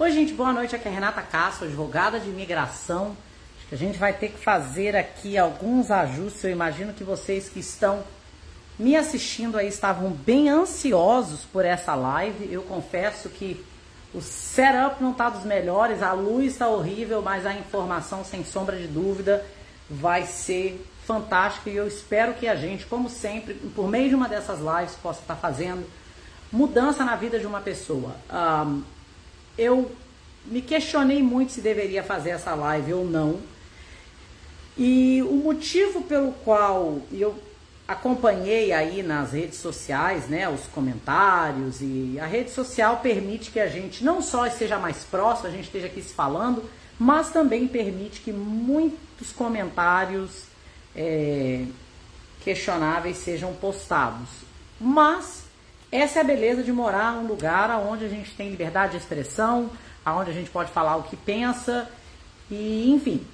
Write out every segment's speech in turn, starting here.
Oi, gente, boa noite. Aqui é Renata Castro, advogada de imigração. Acho que a gente vai ter que fazer aqui alguns ajustes. Eu imagino que vocês que estão me assistindo aí estavam bem ansiosos por essa live. Eu confesso que o setup não está dos melhores, a luz está horrível, mas a informação, sem sombra de dúvida, vai ser fantástica e eu espero que a gente, como sempre, por meio de uma dessas lives, possa estar fazendo mudança na vida de uma pessoa. Um, eu me questionei muito se deveria fazer essa live ou não. E o motivo pelo qual eu acompanhei aí nas redes sociais, né, os comentários e a rede social permite que a gente não só esteja mais próximo, a gente esteja aqui se falando, mas também permite que muitos comentários é, questionáveis sejam postados. Mas essa é a beleza de morar num lugar onde a gente tem liberdade de expressão, onde a gente pode falar o que pensa e enfim.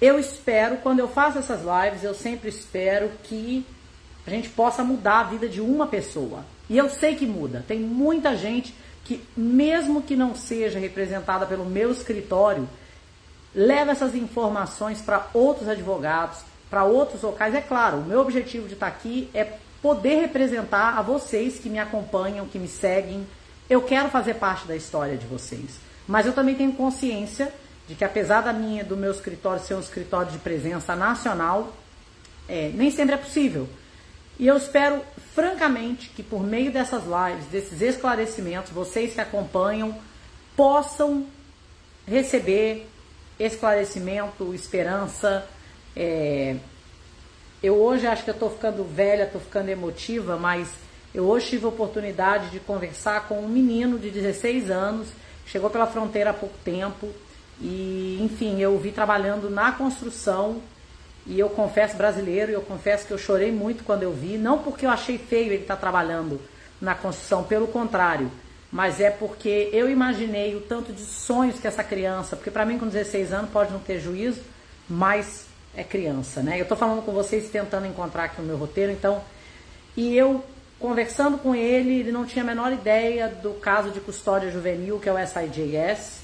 Eu espero, quando eu faço essas lives, eu sempre espero que a gente possa mudar a vida de uma pessoa. E eu sei que muda. Tem muita gente que, mesmo que não seja representada pelo meu escritório, leva essas informações para outros advogados, para outros locais. É claro, o meu objetivo de estar aqui é poder representar a vocês que me acompanham, que me seguem. Eu quero fazer parte da história de vocês. Mas eu também tenho consciência de que apesar da minha, do meu escritório ser um escritório de presença nacional, é, nem sempre é possível. E eu espero, francamente, que por meio dessas lives, desses esclarecimentos, vocês que acompanham possam receber esclarecimento, esperança, é, eu hoje acho que eu estou ficando velha, estou ficando emotiva, mas eu hoje tive a oportunidade de conversar com um menino de 16 anos, chegou pela fronteira há pouco tempo e, enfim, eu vi trabalhando na construção e eu confesso brasileiro, e eu confesso que eu chorei muito quando eu vi, não porque eu achei feio ele estar tá trabalhando na construção, pelo contrário, mas é porque eu imaginei o tanto de sonhos que essa criança, porque para mim com 16 anos pode não ter juízo, mas é criança, né? Eu estou falando com vocês tentando encontrar aqui o meu roteiro, então, e eu conversando com ele, ele não tinha a menor ideia do caso de custódia juvenil, que é o SIJS,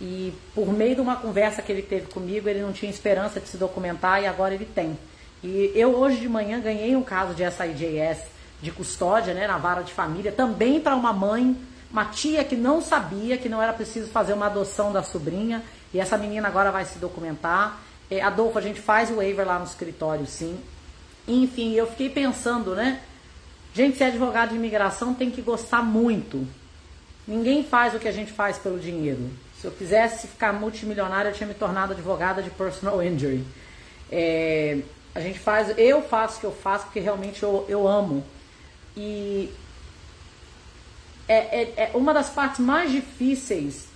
e por meio de uma conversa que ele teve comigo, ele não tinha esperança de se documentar e agora ele tem. E eu hoje de manhã ganhei um caso de SIJS de custódia, né, na vara de família, também para uma mãe, uma tia que não sabia que não era preciso fazer uma adoção da sobrinha, e essa menina agora vai se documentar. É, Adolfo, a gente faz o waiver lá no escritório, sim. Enfim, eu fiquei pensando, né? Gente, ser advogado de imigração tem que gostar muito. Ninguém faz o que a gente faz pelo dinheiro. Se eu quisesse ficar multimilionária, eu tinha me tornado advogada de personal injury. É, a gente faz, eu faço o que eu faço porque realmente eu, eu amo. E é, é, é uma das partes mais difíceis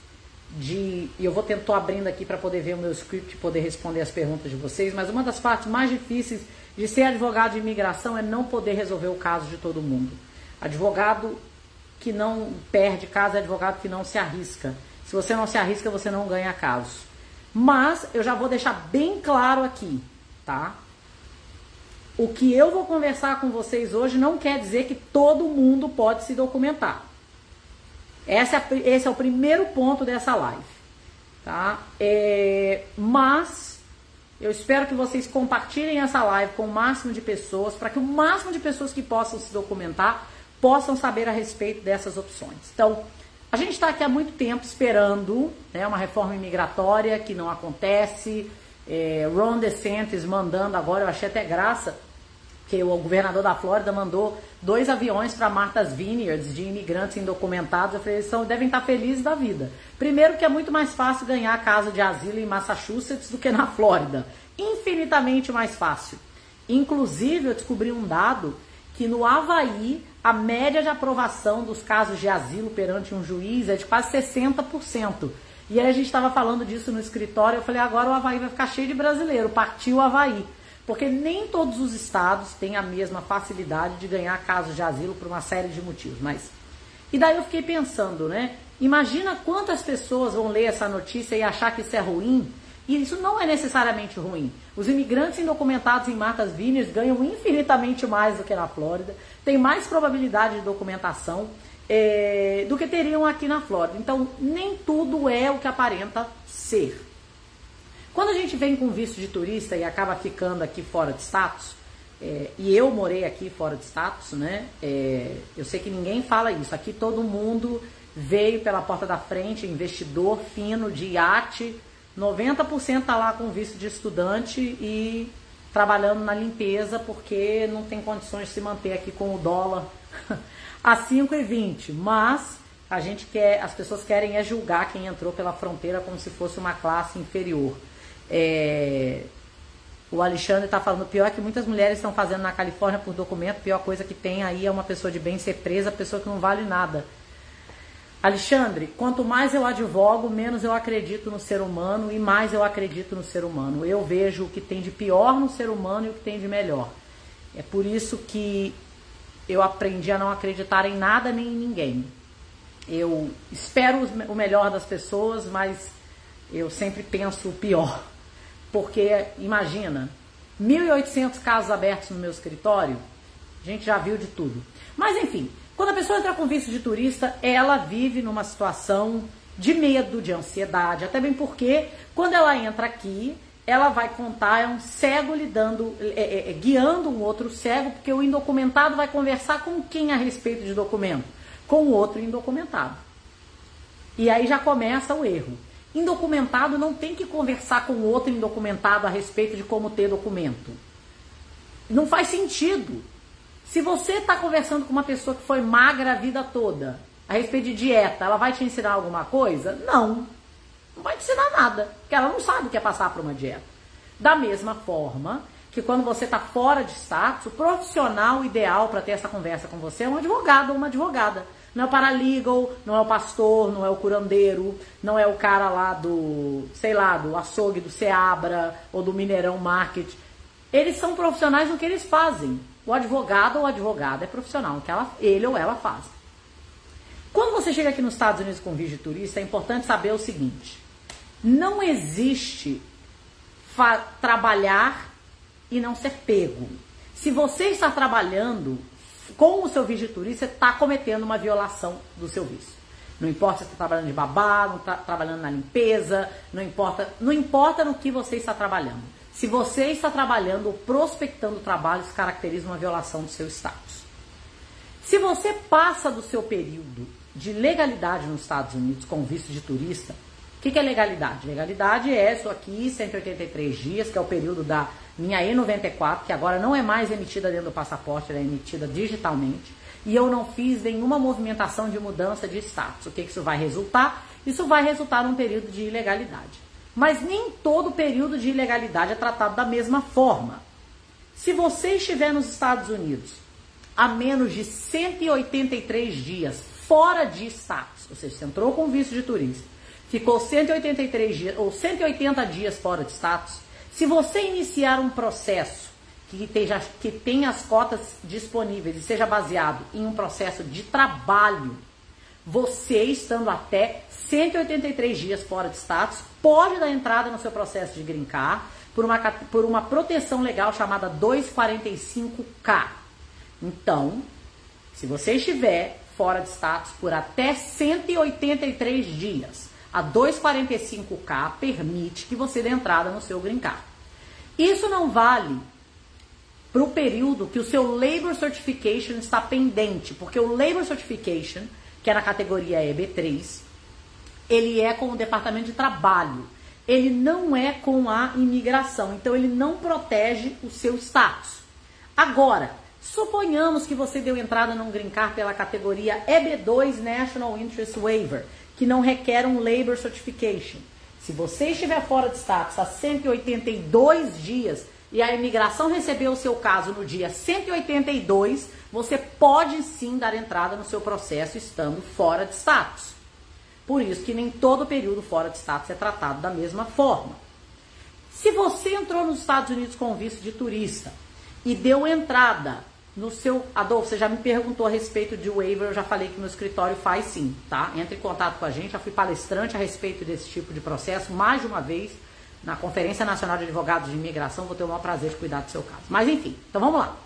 de. E eu vou tentar abrindo aqui para poder ver o meu script e poder responder as perguntas de vocês, mas uma das partes mais difíceis de ser advogado de imigração é não poder resolver o caso de todo mundo. Advogado que não perde caso é advogado que não se arrisca. Se você não se arrisca, você não ganha casos. Mas eu já vou deixar bem claro aqui, tá? O que eu vou conversar com vocês hoje não quer dizer que todo mundo pode se documentar. Essa, é esse é o primeiro ponto dessa live. Tá? É, mas eu espero que vocês compartilhem essa live com o máximo de pessoas, para que o máximo de pessoas que possam se documentar possam saber a respeito dessas opções. Então, a gente está aqui há muito tempo esperando né, uma reforma imigratória que não acontece. É, Ron DeSantis mandando agora, eu achei até graça, que o governador da Flórida mandou dois aviões para Martha's Vineyards de imigrantes indocumentados. Eu falei, eles são, devem estar felizes da vida. Primeiro que é muito mais fácil ganhar casa de asilo em Massachusetts do que na Flórida. Infinitamente mais fácil. Inclusive, eu descobri um dado que no Havaí a média de aprovação dos casos de asilo perante um juiz é de quase 60%. E aí a gente estava falando disso no escritório, eu falei, agora o Havaí vai ficar cheio de brasileiro, partiu o Havaí. Porque nem todos os estados têm a mesma facilidade de ganhar casos de asilo por uma série de motivos. Mas. E daí eu fiquei pensando, né? Imagina quantas pessoas vão ler essa notícia e achar que isso é ruim. E isso não é necessariamente ruim. Os imigrantes indocumentados em Martha's Vineyards ganham infinitamente mais do que na Flórida, tem mais probabilidade de documentação. é, do que teriam aqui na Flórida. Então, nem tudo é o que aparenta ser. Quando a gente vem com visto de turista e acaba ficando aqui fora de status, é, e eu morei aqui fora de status, né? É, eu sei que ninguém fala isso. Aqui todo mundo veio pela porta da frente, investidor fino de iate, 90% tá lá com visto de estudante e trabalhando na limpeza porque não tem condições de se manter aqui com o dólar a 5,20. Mas a gente quer, as pessoas querem é julgar quem entrou pela fronteira como se fosse uma classe inferior. É, o Alexandre está falando, pior que muitas mulheres estão fazendo na Califórnia por documento, pior coisa que tem aí é uma pessoa de bem ser presa, pessoa que não vale nada. Alexandre, quanto mais eu advogo, menos eu acredito no ser humano e mais eu acredito no ser humano. Eu vejo o que tem de pior no ser humano e o que tem de melhor. É por isso que eu aprendi a não acreditar em nada nem em ninguém. Eu espero o melhor das pessoas, mas eu sempre penso o pior. Porque, imagina, 1.800 casos abertos no meu escritório, a gente já viu de tudo. Mas, enfim, quando a pessoa entra com visto de turista, ela vive numa situação de medo, de ansiedade, até bem porque quando ela entra aqui, ela vai contar, é um cego lidando, é, é, é, guiando um outro cego, porque o indocumentado vai conversar com quem a respeito de documento? Com o outro indocumentado. E aí já começa o erro. Indocumentado não tem que conversar com outro indocumentado a respeito de como ter documento. Não faz sentido. Se você está conversando com uma pessoa que foi magra a vida toda, a respeito de dieta, ela vai te ensinar alguma coisa? Não. Não vai te ensinar nada, porque ela não sabe o que é passar por uma dieta. Da mesma forma que quando você está fora de status, o profissional ideal para ter essa conversa com você é um advogado ou uma advogada. Não é o paralegal, não é o pastor, não é o curandeiro, não é o cara lá do, sei lá, do açougue do Seabra ou do Mineirão Market. Eles são profissionais no que eles fazem. O advogado ou advogada é profissional, que ela, ele ou ela faz. Quando você chega aqui nos Estados Unidos com de turista, é importante saber o seguinte: não existe trabalhar e não ser pego. Se você está trabalhando com o seu visto de turista, você está cometendo uma violação do seu visto. Não importa se você está trabalhando de babá, não está trabalhando na limpeza, não importa, não importa no que você está trabalhando. Se você está trabalhando ou prospectando isso caracteriza uma violação do seu status. Se você passa do seu período de legalidade nos Estados Unidos com visto de turista, o que, que, é legalidade? Legalidade é isso aqui, 183 dias, que é o período da minha E94, que agora não é mais emitida dentro do passaporte, ela é emitida digitalmente. E eu não fiz nenhuma movimentação de mudança de status. O que, que isso vai resultar? Isso vai resultar num período de ilegalidade. Mas nem todo período de ilegalidade é tratado da mesma forma. Se você estiver nos Estados Unidos há menos de 183 dias fora de status, ou seja, você entrou com visto de turista, ficou 183 dias ou 180 dias fora de status, se você iniciar um processo que tenha, que tenha as cotas disponíveis e seja baseado em um processo de trabalho, você estando até 183 dias fora de status, pode dar entrada no seu processo de grincar por uma, por uma proteção legal chamada 245K. Então, se você estiver fora de status por até 183 dias, a 245K permite que você dê entrada no seu grincar. Isso não vale para o período que o seu Labor Certification está pendente, porque o Labor Certification, que é na categoria EB3, ele é com o departamento de trabalho. Ele não é com a imigração. Então ele não protege o seu status. Agora, suponhamos que você deu entrada num green card pela categoria EB2 National Interest Waiver, que não requer um Labor Certification. Se você estiver fora de status há 182 dias e a imigração recebeu o seu caso no dia 182, você pode sim dar entrada no seu processo estando fora de status. Por isso que nem todo período fora de status é tratado da mesma forma. Se você entrou nos Estados Unidos com visto de turista e deu entrada no seu. Adolfo, você já me perguntou a respeito de waiver, eu já falei que no escritório faz sim, tá? Entre em contato com a gente, já fui palestrante a respeito desse tipo de processo mais de uma vez na Conferência Nacional de Advogados de Imigração, vou ter o maior prazer de cuidar do seu caso. Mas enfim, então vamos lá.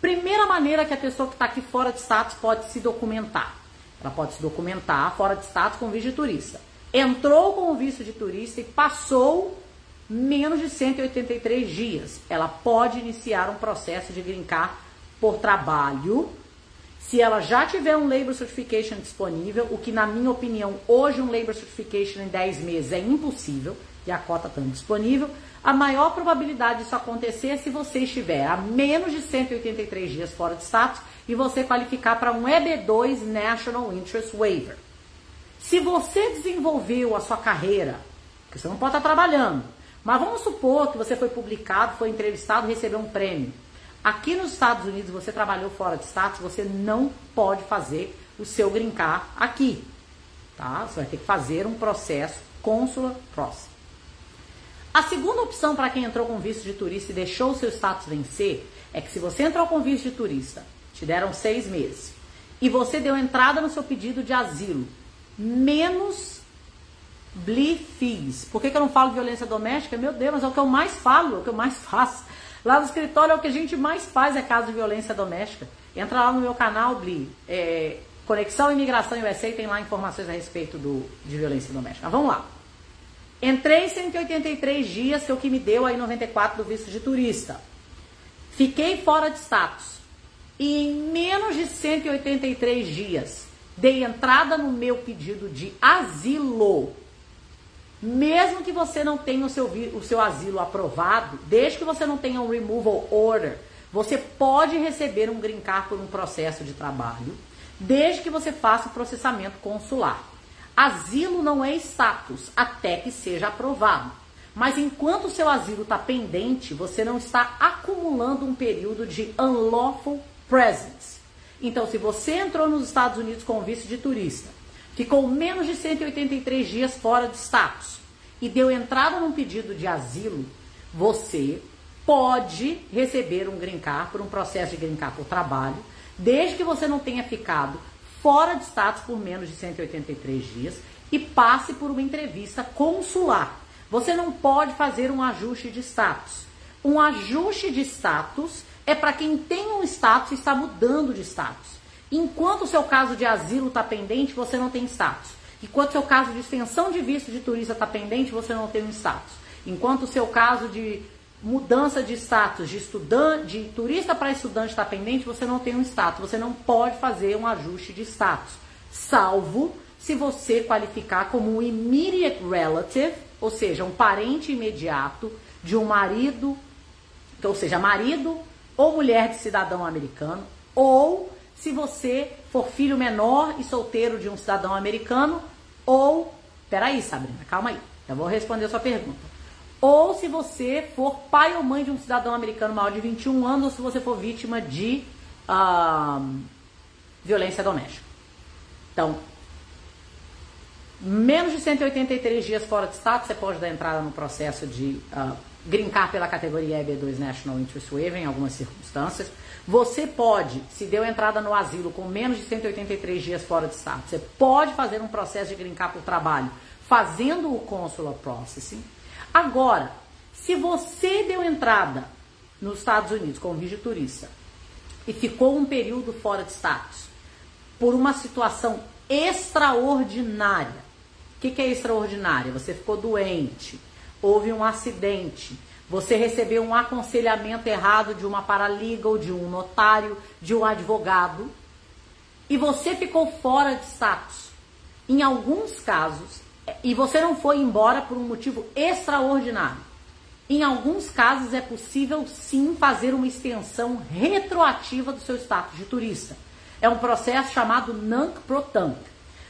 Primeira maneira que a pessoa que está aqui fora de status pode se documentar Ela pode se documentar fora de status com visto de turista. Entrou com o visto de turista e passou menos de 183 dias. Ela pode iniciar um processo de grincar por trabalho. Se ela já tiver um Labor Certification disponível, o que na minha opinião hoje um Labor Certification em 10 meses é impossível, e a cota está disponível, a maior probabilidade disso acontecer é se você estiver a menos de 183 dias fora de status e você qualificar para um EB2 National Interest Waiver. Se você desenvolveu a sua carreira, porque você não pode estar trabalhando, mas vamos supor que você foi publicado, foi entrevistado, recebeu um prêmio. Aqui nos Estados Unidos você trabalhou fora de status, você não pode fazer o seu grincar aqui, tá? Você vai ter que fazer um processo consular process. A segunda opção para quem entrou com visto de turista e deixou o seu status vencer é que se você entrou com visto de turista, te deram seis meses, e você deu entrada no seu pedido de asilo, menos BLI fees. Por que, que eu não falo violência doméstica? Meu Deus, mas é o que eu mais falo, é o que eu mais faço. Lá no escritório é o que a gente mais faz é caso de violência doméstica. Entra lá no meu canal, BLI. É, Conexão Imigração USA tem lá informações a respeito do, de violência doméstica. Mas vamos lá. Entrei 183 dias, que é o que me deu aí 94 do visto de turista. Fiquei fora de status. E em menos de 183 dias, dei entrada no meu pedido de asilo. Mesmo que você não tenha o seu, o seu asilo aprovado, desde que você não tenha um removal order, você pode receber um green card por um processo de trabalho, desde que você faça o processamento consular. Asilo não é status até que seja aprovado. Mas enquanto o seu asilo está pendente, você não está acumulando um período de unlawful presence. Então, se você entrou nos Estados Unidos com visto de turista, ficou menos de 183 dias fora de status e deu entrada num pedido de asilo, você pode receber um green card por um processo de green card por trabalho, desde que você não tenha ficado fora de status por menos de 183 dias e passe por uma entrevista consular. Você não pode fazer um ajuste de status. Um ajuste de status é para quem tem um status e está mudando de status. Enquanto o seu caso de asilo está pendente, você não tem status. Enquanto o seu caso de extensão de visto de turista está pendente, você não tem um status. Enquanto o seu caso de mudança de status de estudante, de turista para estudante está pendente, você não tem um status. Você não pode fazer um ajuste de status, salvo se você qualificar como um immediate relative, ou seja, um parente imediato de um marido, ou seja, marido ou mulher de cidadão americano, ou se você for filho menor e solteiro de um cidadão americano, ou. Peraí, Sabrina, calma aí. Eu vou responder a sua pergunta ou se você for pai ou mãe de um cidadão americano maior de 21 anos, ou se você for vítima de uh, violência doméstica. Então, menos de 183 dias fora de estado, você pode dar entrada no processo de uh, grincar pela categoria EB2 National Interest Waiver em algumas circunstâncias. Você pode, se deu entrada no asilo com menos de 183 dias fora de estado, você pode fazer um processo de grincar por trabalho fazendo o consular processing. Agora, se você deu entrada nos Estados Unidos como visto turista e ficou um período fora de status por uma situação extraordinária, o que, que é extraordinária? Você ficou doente, houve um acidente, você recebeu um aconselhamento errado de uma paralegal, de um notário, de um advogado, e você ficou fora de status. Em alguns casos, e você não foi embora por um motivo extraordinário. Em alguns casos é possível sim fazer uma extensão retroativa do seu status de turista. É um processo chamado Nunc pro Tunc.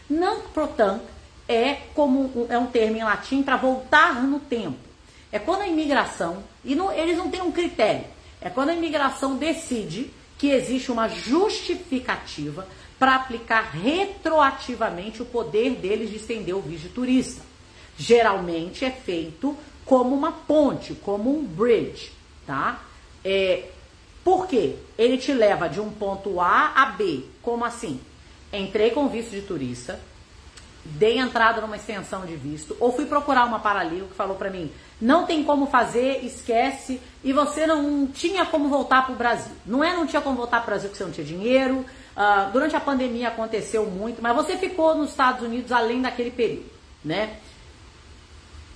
Nunc pro Tunc é como é um termo em latim para voltar no tempo. É quando a imigração, e não, eles não têm um critério, é quando a imigração decide que existe uma justificativa para aplicar retroativamente o poder deles de estender o visto de turista. Geralmente é feito como uma ponte, como um bridge, tá? É, por quê? Ele te leva de um ponto A a B. Como assim? Entrei com visto de turista, dei entrada numa extensão de visto, ou fui procurar uma paralelo que falou para mim, não tem como fazer, esquece, e você não tinha como voltar para o Brasil. Não é não tinha como voltar para o Brasil porque você não tinha dinheiro, Uh, durante a pandemia aconteceu muito, mas você ficou nos Estados Unidos além daquele período, né?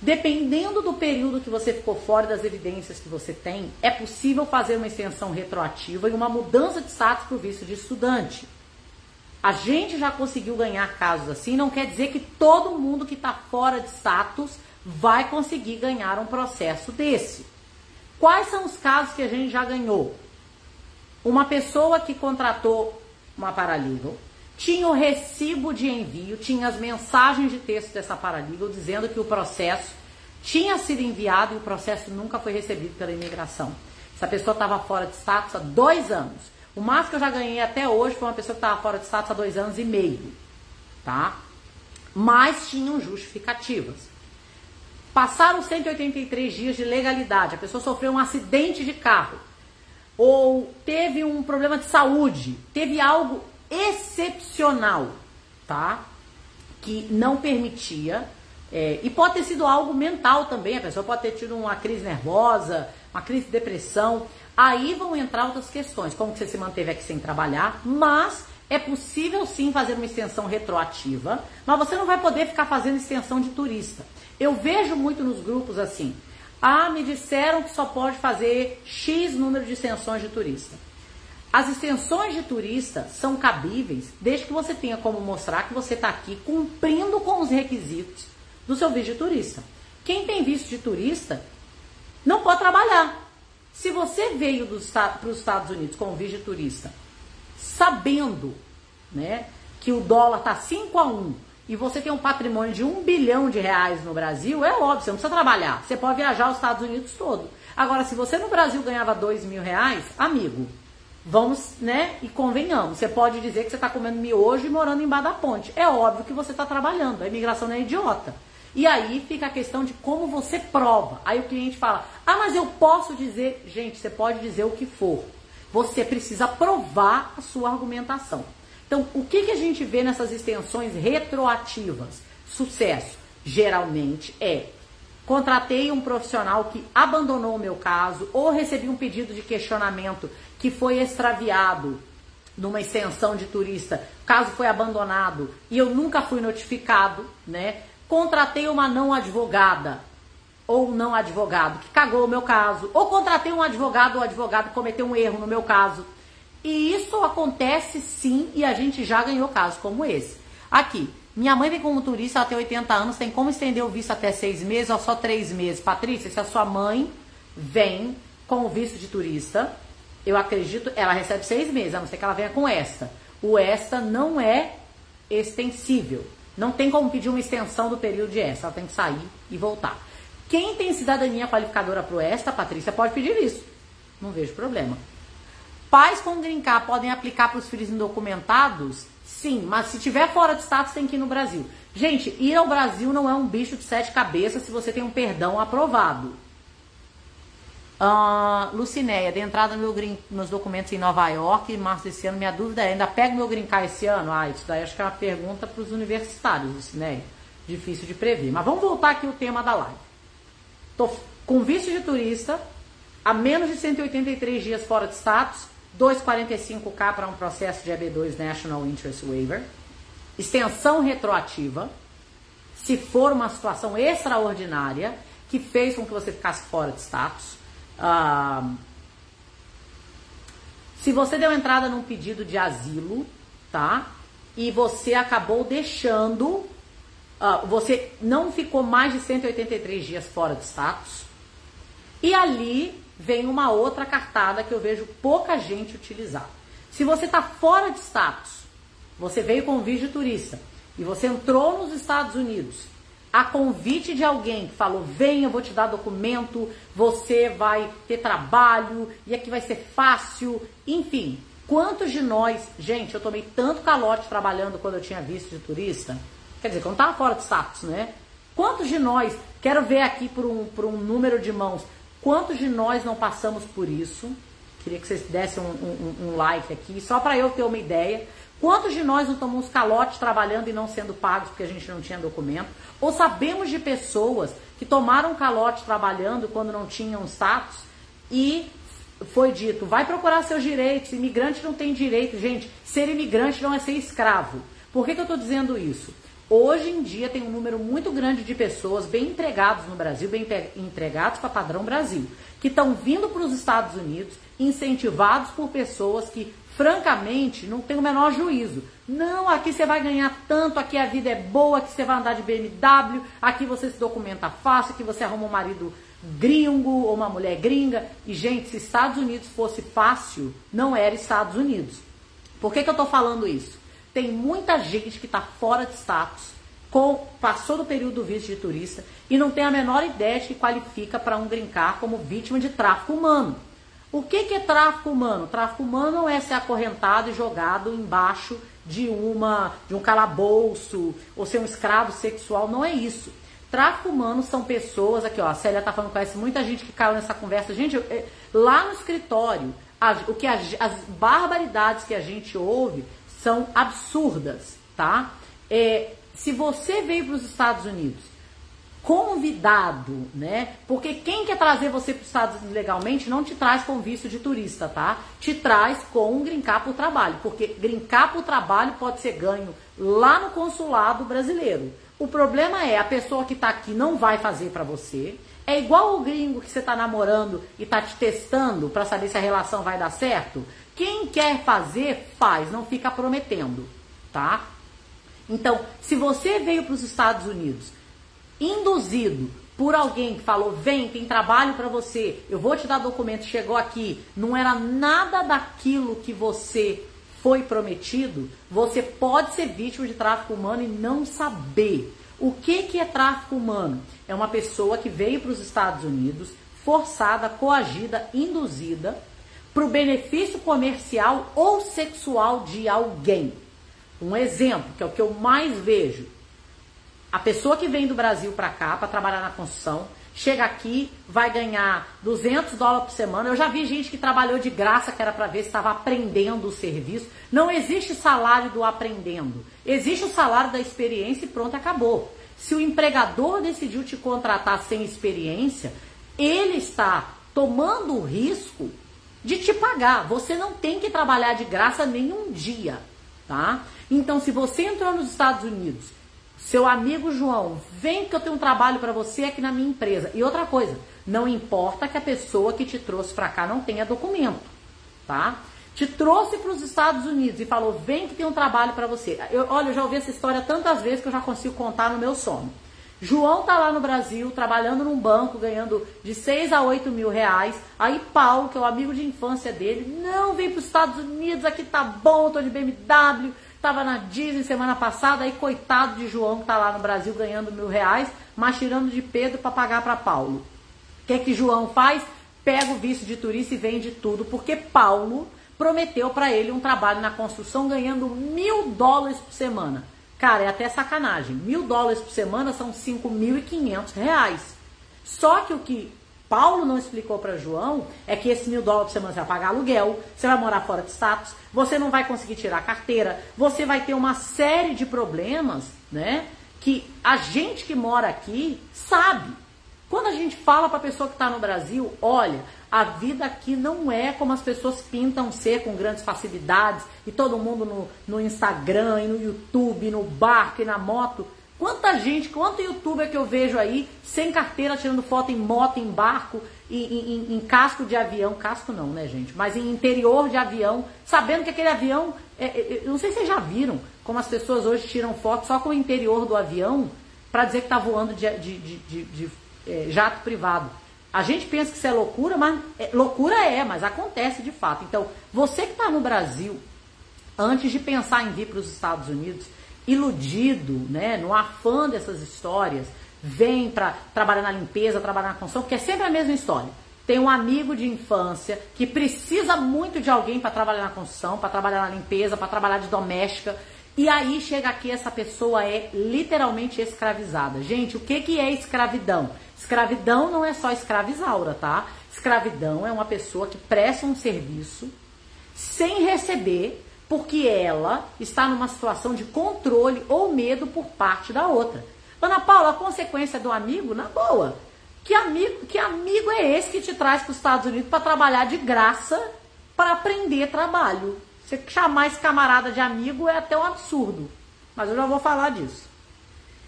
Dependendo do período que você ficou fora das evidências que você tem, é possível fazer uma extensão retroativa e uma mudança de status para o visto de estudante. A gente já conseguiu ganhar casos assim, não quer dizer que todo mundo que está fora de status vai conseguir ganhar um processo desse. Quais são os casos que a gente já ganhou? Uma pessoa que contratou uma paralegal, tinha o recibo de envio, tinha as mensagens de texto dessa paralegal dizendo que o processo tinha sido enviado e o processo nunca foi recebido pela imigração. Essa pessoa estava fora de status há dois anos. O máximo que eu já ganhei até hoje foi uma pessoa que estava fora de status há dois anos e meio, tá? Mas tinham justificativas. Passaram 183 dias de legalidade, a pessoa sofreu um acidente de carro, ou teve um problema de saúde, teve algo excepcional, tá? Que não permitia. É, e pode ter sido algo mental também, a pessoa pode ter tido uma crise nervosa, uma crise de depressão. Aí vão entrar outras questões, como que você se manteve aqui sem trabalhar, mas é possível sim fazer uma extensão retroativa, mas você não vai poder ficar fazendo extensão de turista. Eu vejo muito nos grupos assim, ah, me disseram que só pode fazer X número de extensões de turista. As extensões de turista são cabíveis desde que você tenha como mostrar que você está aqui cumprindo com os requisitos do seu visto de turista. Quem tem visto de turista não pode trabalhar. Se você veio para os Estados Unidos com de turista, sabendo né, que o dólar está 5 a 1 e você tem um patrimônio de um bilhão de reais no Brasil, é óbvio, você não precisa trabalhar. Você pode viajar aos Estados Unidos todo. Agora, se você no Brasil ganhava dois mil reais, amigo, vamos, né? E convenhamos, você pode dizer que você está comendo miojo e morando embaixo da ponte. É óbvio que você está trabalhando, a imigração não é idiota. E aí fica a questão de como você prova. Aí o cliente fala: ah, mas eu posso dizer. Gente, você pode dizer o que for. Você precisa provar a sua argumentação. Então, o que, que a gente vê nessas extensões retroativas? Sucesso, geralmente, é contratei um profissional que abandonou o meu caso ou recebi um pedido de questionamento que foi extraviado numa extensão de turista, o caso foi abandonado e eu nunca fui notificado, né? Contratei uma não advogada ou não advogado que cagou o meu caso, ou contratei um advogado ou advogado que cometeu um erro no meu caso. E isso acontece sim e a gente já ganhou casos como esse. Aqui, minha mãe vem como turista, ela tem 80 anos, tem como estender o visto até seis meses ou só três meses. Patrícia, se a sua mãe vem com o visto de turista, eu acredito, ela recebe seis meses, a não ser que ela venha com esta. O esta não é extensível. Não tem como pedir uma extensão do período de esta. Ela tem que sair e voltar. Quem tem cidadania qualificadora pro esta, Patrícia, pode pedir isso. Não vejo problema. Pais com green card podem aplicar para os filhos indocumentados? Sim, mas se tiver fora de status tem que ir no Brasil. Gente, ir ao Brasil não é um bicho de sete cabeças se você tem um perdão aprovado. Uh, Lucinéia, de entrada no green, nos documentos em Nova York, em março desse ano, minha dúvida é, ainda pega meu green card esse ano? Ah, isso daí acho que é uma pergunta para os universitários, Lucinéia. Difícil de prever. Mas vamos voltar aqui ao tema da live. Tô com visto de turista, a menos de 183 dias fora de status, 245K para um processo de EB2 National Interest Waiver, extensão retroativa, se for uma situação extraordinária que fez com que você ficasse fora de status. Ah, se você deu entrada num pedido de asilo, tá? E você acabou deixando, ah, você não ficou mais de 183 dias fora de status. E ali vem uma outra cartada que eu vejo pouca gente utilizar. Se você está fora de status, você veio com vídeo turista e você entrou nos Estados Unidos a convite de alguém que falou: venha, eu vou te dar documento, você vai ter trabalho e aqui vai ser fácil, enfim. Quantos de nós, gente, eu tomei tanto calote trabalhando quando eu tinha visto de turista, quer dizer, quando estava fora de status, né? Quantos de nós, quero ver aqui por um, por um número de mãos, Quantos de nós não passamos por isso? Queria que vocês dessem um, um, um like aqui, só para eu ter uma ideia. Quantos de nós não tomamos calote trabalhando e não sendo pagos porque a gente não tinha documento? Ou sabemos de pessoas que tomaram calote trabalhando quando não tinham status e foi dito, vai procurar seus direitos, imigrante não tem direito. Gente, ser imigrante não é ser escravo. Por que, que eu estou dizendo isso? Hoje em dia tem um número muito grande de pessoas bem empregados no Brasil, bem empregados para padrão Brasil, que estão vindo para os Estados Unidos, incentivados por pessoas que, francamente, não têm o menor juízo. Não, aqui você vai ganhar tanto, aqui a vida é boa, aqui você vai andar de BMW, aqui você se documenta fácil, aqui você arruma um marido gringo ou uma mulher gringa. E, gente, se Estados Unidos fosse fácil, não era Estados Unidos. Por que, que eu estou falando isso? Tem muita gente que está fora de status, com, passou do período do visto de turista e não tem a menor ideia de que qualifica para um grincar como vítima de tráfico humano. O que, que é tráfico humano? Tráfico humano não é ser acorrentado e jogado embaixo de uma de um calabouço ou ser um escravo sexual, não é isso. Tráfico humano são pessoas, aqui ó, a Célia tá falando, conhece muita gente que caiu nessa conversa. Gente, eu, lá no escritório, a, o que a, as barbaridades que a gente ouve são absurdas, tá? É, se você veio para os Estados Unidos convidado, né? Porque quem quer trazer você para os Estados Unidos legalmente não te traz com visto de turista, tá? Te traz com um grincar por trabalho, porque grincar por trabalho pode ser ganho lá no consulado brasileiro. O problema é a pessoa que está aqui não vai fazer para você. É igual o gringo que você está namorando e está te testando para saber se a relação vai dar certo. Quem quer fazer, faz, não fica prometendo, tá? Então, se você veio para os Estados Unidos induzido por alguém que falou: vem, tem trabalho para você, eu vou te dar documento, chegou aqui, não era nada daquilo que você foi prometido, você pode ser vítima de tráfico humano e não saber. O que, que é tráfico humano? É uma pessoa que veio para os Estados Unidos, forçada, coagida, induzida, para o benefício comercial ou sexual de alguém. Um exemplo, que é o que eu mais vejo. A pessoa que vem do Brasil para cá para trabalhar na construção, chega aqui, vai ganhar 200 dólares por semana. Eu já vi gente que trabalhou de graça, que era para ver se estava aprendendo o serviço. Não existe salário do aprendendo. Existe o salário da experiência e pronto, acabou. Se o empregador decidiu te contratar sem experiência, ele está tomando o risco de te pagar. Você não tem que trabalhar de graça nenhum dia, tá? Então, se você entrou nos Estados Unidos seu amigo João, vem que eu tenho um trabalho para você aqui na minha empresa. E outra coisa, não importa que a pessoa que te trouxe para cá não tenha documento, tá? Te trouxe para os Estados Unidos e falou, vem que tem um trabalho para você. Eu, olha, eu já ouvi essa história tantas vezes que eu já consigo contar no meu sono. João tá lá no Brasil, trabalhando num banco, ganhando de 6 a 8 mil reais. Aí Paulo, que é o amigo de infância dele, não, vem para os Estados Unidos, aqui tá bom, tô de BMW, Estava na Disney semana passada, aí coitado de João que está lá no Brasil ganhando mil reais, mas tirando de Pedro para pagar para Paulo. O que que João faz? Pega o visto de turista e vende tudo, porque Paulo prometeu para ele um trabalho na construção ganhando mil dólares por semana. Cara, é até sacanagem. Mil dólares por semana são cinco mil e quinhentos reais. Só que o que Paulo não explicou para João é que esse mil dólares por semana você vai pagar aluguel, você vai morar fora de status, você não vai conseguir tirar carteira, você vai ter uma série de problemas, né? Que a gente que mora aqui sabe. Quando a gente fala para a pessoa que está no Brasil, olha, a vida aqui não é como as pessoas pintam ser com grandes facilidades e todo mundo no, no Instagram e no YouTube, no barco e na moto. Quanta gente, quanto youtuber que eu vejo aí, sem carteira, tirando foto em moto, em barco, em, em, em, casco de avião, casco não, né, gente? Mas em interior de avião, sabendo que aquele avião, é, é, não sei se vocês já viram como as pessoas hoje tiram foto só com o interior do avião para dizer que está voando de, de, de, de, de é, jato privado. A gente pensa que isso é loucura, mas é, loucura é, mas acontece de fato. Então, você que está no Brasil, antes de pensar em vir para os Estados Unidos, iludido, né, no afã dessas histórias, vem para trabalhar na limpeza, trabalhar na construção, porque é sempre a mesma história. Tem um amigo de infância que precisa muito de alguém para trabalhar na construção, para trabalhar na limpeza, para trabalhar de doméstica. E aí chega aqui, essa pessoa é literalmente escravizada. Gente, o que, que é escravidão? Escravidão não é só escravizaura, tá? Escravidão é uma pessoa que presta um serviço sem receber porque ela está numa situação de controle ou medo por parte da outra. Ana Paula, a consequência do amigo, na boa. Que amigo, que amigo é esse que te traz para os Estados Unidos para trabalhar de graça para aprender trabalho? Você chamar esse camarada de amigo é até um absurdo. Mas eu já vou falar disso.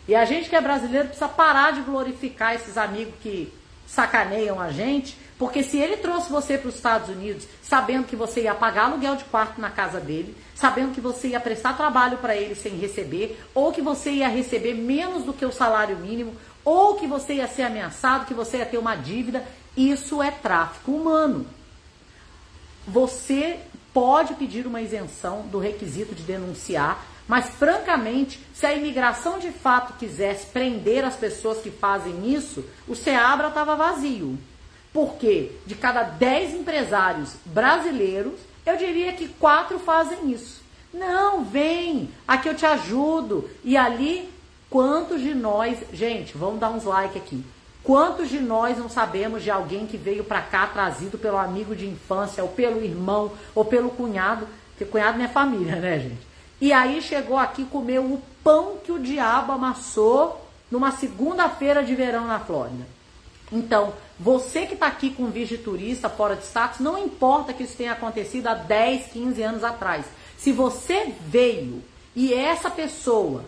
E a gente que é brasileiro precisa parar de glorificar esses amigos que sacaneiam a gente, porque se ele trouxe você para os Estados Unidos sabendo que você ia pagar aluguel de quarto na casa dele, sabendo que você ia prestar trabalho para ele sem receber, ou que você ia receber menos do que o salário mínimo, ou que você ia ser ameaçado, que você ia ter uma dívida, isso é tráfico humano. Você pode pedir uma isenção do requisito de denunciar, mas francamente, se a imigração de fato quisesse prender as pessoas que fazem isso, o Seabra estava vazio. Porque de cada 10 empresários brasileiros, eu diria que quatro fazem isso. Não, vem, aqui eu te ajudo. E ali, quantos de nós, gente, vamos dar uns like aqui. Quantos de nós não sabemos de alguém que veio para cá trazido pelo amigo de infância, ou pelo irmão, ou pelo cunhado, porque cunhado não é família, né, gente? E aí chegou aqui comeu o pão que o diabo amassou numa segunda-feira de verão na Flórida. Então, você que está aqui com visto de turista fora de status, não importa que isso tenha acontecido há 10, 15 anos atrás. Se você veio e essa pessoa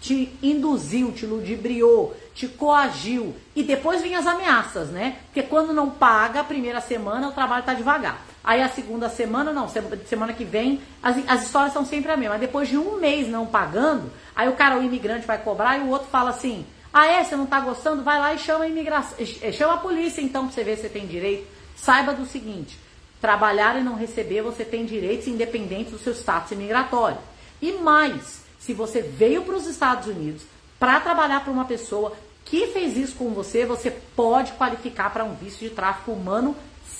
te induziu, te ludibriou, te coagiu e depois vem as ameaças, né? Porque quando não paga a primeira semana, o trabalho está devagar. Aí a segunda semana, não, semana que vem, as, as histórias são sempre a mesma. Depois de um mês não pagando, aí o cara, o imigrante, vai cobrar e o outro fala assim: ah, é? Você não tá gostando? Vai lá e chama a imigração. Eh, chama a polícia então pra você ver se você tem direito. Saiba do seguinte: trabalhar e não receber, você tem direitos independentes do seu status imigratório. E mais, se você veio para os Estados Unidos para trabalhar para uma pessoa que fez isso com você, você pode qualificar para um visto de tráfico humano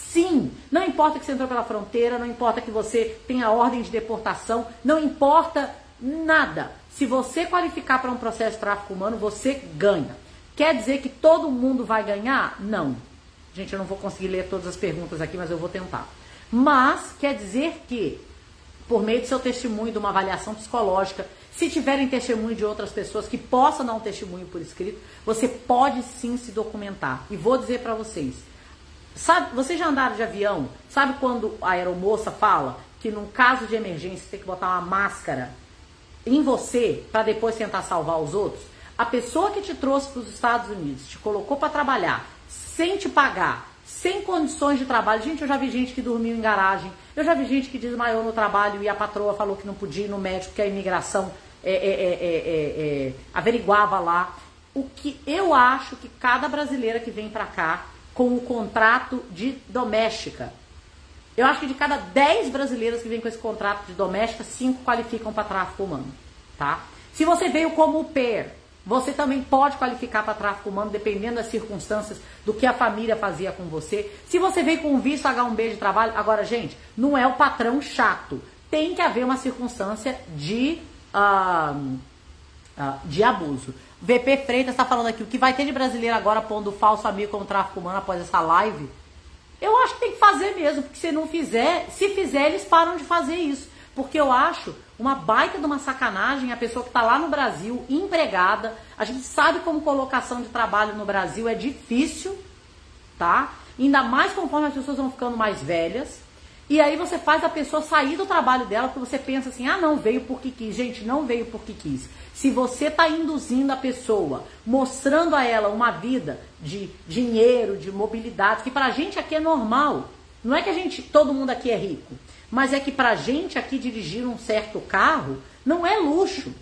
Sim, não importa que você entrou pela fronteira, não importa que você tenha ordem de deportação, não importa nada. Se você qualificar para um processo de tráfico humano, você ganha. Quer dizer que todo mundo vai ganhar? Não. Gente, eu não vou conseguir ler todas as perguntas aqui, mas eu vou tentar. Mas quer dizer que, por meio do seu testemunho, de uma avaliação psicológica, se tiverem testemunho de outras pessoas que possam dar um testemunho por escrito, você pode sim se documentar. E vou dizer para vocês, Sabe, vocês já andaram de avião? Sabe quando a aeromoça fala que num caso de emergência tem que botar uma máscara em você para depois tentar salvar os outros? A pessoa que te trouxe para os Estados Unidos, te colocou para trabalhar, sem te pagar, sem condições de trabalho. Gente, eu já vi gente que dormiu em garagem, eu já vi gente que desmaiou no trabalho e a patroa falou que não podia ir no médico, que a imigração é, é, é, averiguava lá. O que eu acho que cada brasileira que vem para cá com o contrato de doméstica. Eu acho que de cada 10 brasileiras que vêm com esse contrato de doméstica, 5 qualificam para tráfico humano, tá? Se você veio como pair, você também pode qualificar para tráfico humano, dependendo das circunstâncias do que a família fazia com você. Se você veio com visto H1B de trabalho, agora, gente, não é o patrão chato. Tem que haver uma circunstância de, uh, uh, de abuso. VP Freitas está falando aqui, o que vai ter de brasileiro agora pondo falso amigo como tráfico humano após essa live? Eu acho que tem que fazer mesmo, porque se não fizer, se fizer, eles param de fazer isso. Porque eu acho uma baita de uma sacanagem a pessoa que está lá no Brasil, empregada. A gente sabe como colocação de trabalho no Brasil é difícil, tá? Ainda mais conforme as pessoas vão ficando mais velhas. E aí você faz a pessoa sair do trabalho dela porque você pensa assim, ah não, veio porque quis. Gente, não veio porque quis. Se você está induzindo a pessoa, mostrando a ela uma vida de dinheiro, de mobilidade, que para a gente aqui é normal. Não é que a gente, todo mundo aqui é rico, mas é que para a gente aqui dirigir um certo carro não é luxo.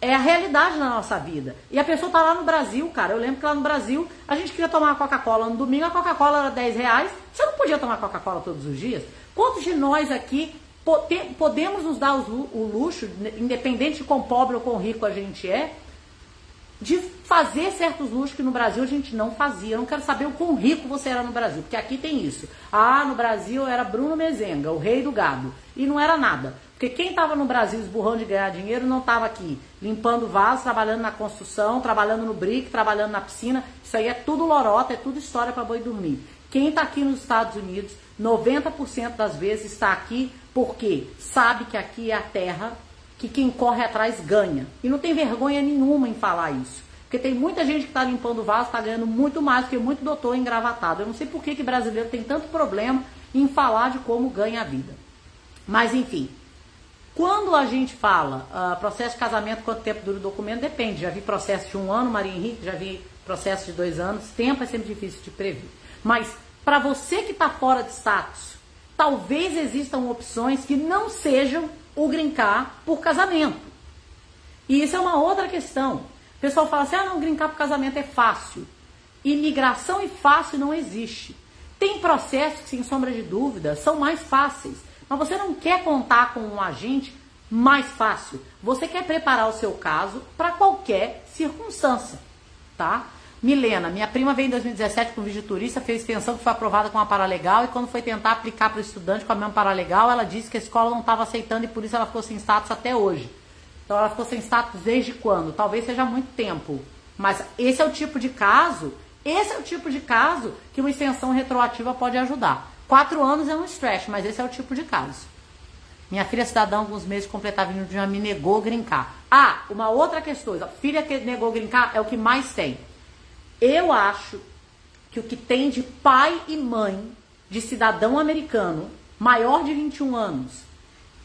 É a realidade da nossa vida. E a pessoa tá lá no Brasil, cara. Eu lembro que lá no Brasil a gente queria tomar Coca-Cola no domingo, a Coca-Cola era 10 reais. Você não podia tomar Coca-Cola todos os dias. Quantos de nós aqui podemos nos dar o luxo, independente de quão pobre ou quão rico a gente é, de fazer certos luxos que no Brasil a gente não fazia. Eu não quero saber o quão rico você era no Brasil, porque aqui tem isso. Ah, no Brasil era Bruno Mezenga, o rei do gado. E não era nada. Porque quem estava no Brasil esburrando de ganhar dinheiro não estava aqui limpando vaso, trabalhando na construção, trabalhando no brick, trabalhando na piscina. Isso aí é tudo lorota, é tudo história para boi dormir. Quem está aqui nos Estados Unidos, 90% das vezes está aqui porque sabe que aqui é a terra que quem corre atrás ganha. E não tem vergonha nenhuma em falar isso. Porque tem muita gente que está limpando o vaso, está ganhando muito mais do que muito doutor engravatado. Eu não sei por que, que brasileiro tem tanto problema em falar de como ganha a vida. Mas enfim, quando a gente fala uh, processo de casamento, quanto tempo dura o documento, depende. Já vi processo de um ano, Maria Henrique, já vi processo de dois anos. Tempo é sempre difícil de prever. Mas para você que está fora de status, talvez existam opções que não sejam o grincar por casamento. E isso é uma outra questão. O pessoal fala assim: ah, não, grincar por casamento é fácil. Imigração e fácil não existe. Tem processos que, sem sombra de dúvida, são mais fáceis. Mas você não quer contar com um agente mais fácil. Você quer preparar o seu caso para qualquer circunstância, tá? Milena, minha prima veio em 2017 com visto turista, fez extensão que foi aprovada com uma paralegal e quando foi tentar aplicar para o estudante com a mesma paralegal, ela disse que a escola não estava aceitando e por isso ela ficou sem status até hoje. Então ela ficou sem status desde quando? Talvez seja muito tempo. Mas esse é o tipo de caso, esse é o tipo de caso que uma extensão retroativa pode ajudar. Quatro anos é um stretch, mas esse é o tipo de caso. Minha filha cidadã, alguns meses completava vindo de me negou grincar. Ah, uma outra questão. Filha que negou grincar é o que mais tem. Eu acho que o que tem de pai e mãe de cidadão americano maior de 21 anos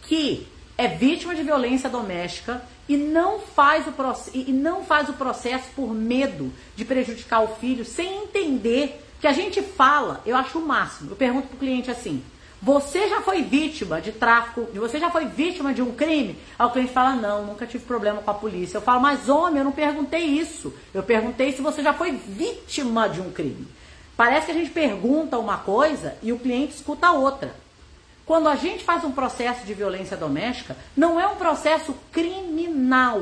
que é vítima de violência doméstica e não faz o, e não faz o processo por medo de prejudicar o filho sem entender que a gente fala, eu acho o máximo. Eu pergunto pro cliente assim: você já foi vítima de tráfico? Você já foi vítima de um crime? Aí o cliente fala: não, nunca tive problema com a polícia. Eu falo: mas homem, eu não perguntei isso. Eu perguntei se você já foi vítima de um crime. Parece que a gente pergunta uma coisa e o cliente escuta outra. Quando a gente faz um processo de violência doméstica, não é um processo criminal.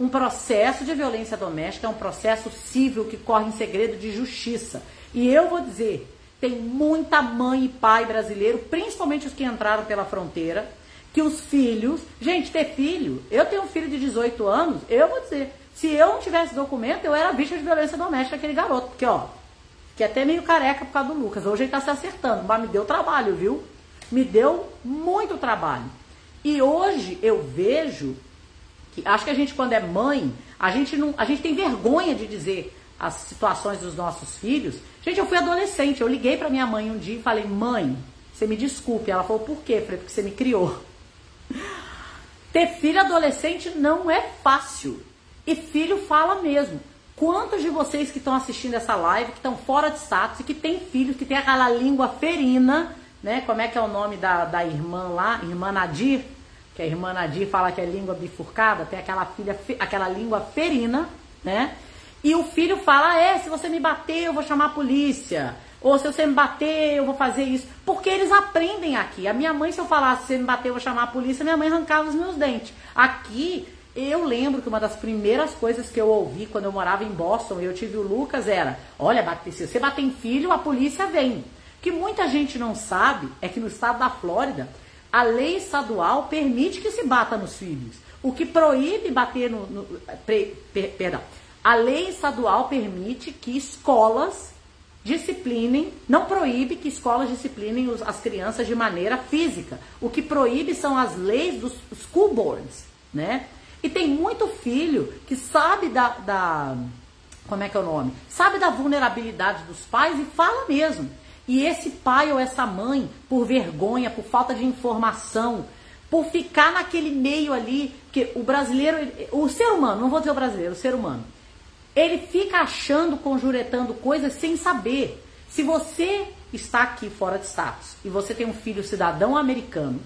Um processo de violência doméstica é um processo civil que corre em segredo de justiça. E eu vou dizer, tem muita mãe e pai brasileiro, principalmente os que entraram pela fronteira, que os filhos, gente, ter filho, eu tenho um filho de 18 anos, eu vou dizer, se eu não tivesse documento, eu era vítima de violência doméstica aquele garoto, porque ó, que é até meio careca por causa do Lucas. Hoje ele tá se acertando, mas me deu trabalho, viu? Me deu muito trabalho. E hoje eu vejo que acho que a gente quando é mãe, a gente não, a gente tem vergonha de dizer as situações dos nossos filhos. Gente, eu fui adolescente, eu liguei para minha mãe um dia e falei: "Mãe, você me desculpe". Ela falou: "Por quê?". Falei: "Porque você me criou". Ter filho adolescente não é fácil. E filho fala mesmo. Quantos de vocês que estão assistindo essa live, que estão fora de status e que têm filhos, que tem aquela língua ferina, né? Como é que é o nome da, da irmã lá? Irmã Nadir, que a irmã Nadir fala que é língua bifurcada, tem aquela filha, aquela língua ferina, né? E o filho fala: é, se você me bater, eu vou chamar a polícia. Ou se você me bater, eu vou fazer isso. Porque eles aprendem aqui. A minha mãe, se eu falasse, se você me bater, eu vou chamar a polícia, minha mãe arrancava os meus dentes. Aqui, eu lembro que uma das primeiras coisas que eu ouvi quando eu morava em Boston e eu tive o Lucas era: olha, se você bater em filho, a polícia vem. O que muita gente não sabe é que no estado da Flórida, a lei estadual permite que se bata nos filhos. O que proíbe bater no. no pre, per, perdão a lei estadual permite que escolas disciplinem, não proíbe que escolas disciplinem as crianças de maneira física. O que proíbe são as leis dos school boards, né? E tem muito filho que sabe da, da como é que é o nome? Sabe da vulnerabilidade dos pais e fala mesmo. E esse pai ou essa mãe, por vergonha, por falta de informação, por ficar naquele meio ali, que o brasileiro, o ser humano, não vou dizer o brasileiro, o ser humano, ele fica achando, conjuretando coisas sem saber. Se você está aqui fora de status e você tem um filho cidadão americano,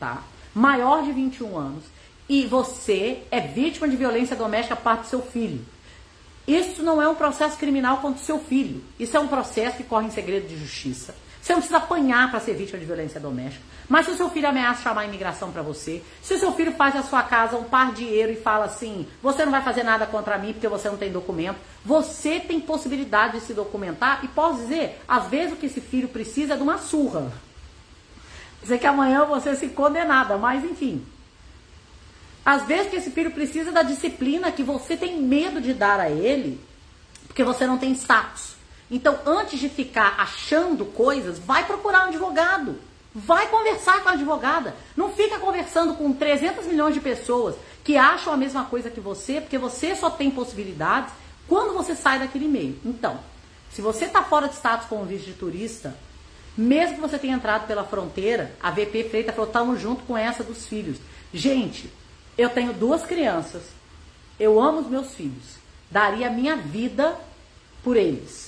tá? Maior de 21 anos, e você é vítima de violência doméstica por parte do seu filho. Isso não é um processo criminal contra o seu filho. Isso é um processo que corre em segredo de justiça. Você não precisa apanhar para ser vítima de violência doméstica. Mas se o seu filho ameaça chamar a imigração para você, se o seu filho faz na sua casa um par de dinheiro e fala assim, você não vai fazer nada contra mim porque você não tem documento, você tem possibilidade de se documentar e posso dizer, às vezes o que esse filho precisa é de uma surra. Dizer que amanhã você se condenada, mas enfim. Às vezes que esse filho precisa da disciplina que você tem medo de dar a ele, porque você não tem status. Então, antes de ficar achando coisas, vai procurar um advogado. Vai conversar com a advogada. Não fica conversando com 300 milhões de pessoas que acham a mesma coisa que você, porque você só tem possibilidades quando você sai daquele meio. Então, se você está fora de status como visto de turista, mesmo que você tenha entrado pela fronteira, a VP Freitas falou: estamos junto com essa dos filhos. Gente, eu tenho duas crianças, eu amo os meus filhos, daria a minha vida por eles.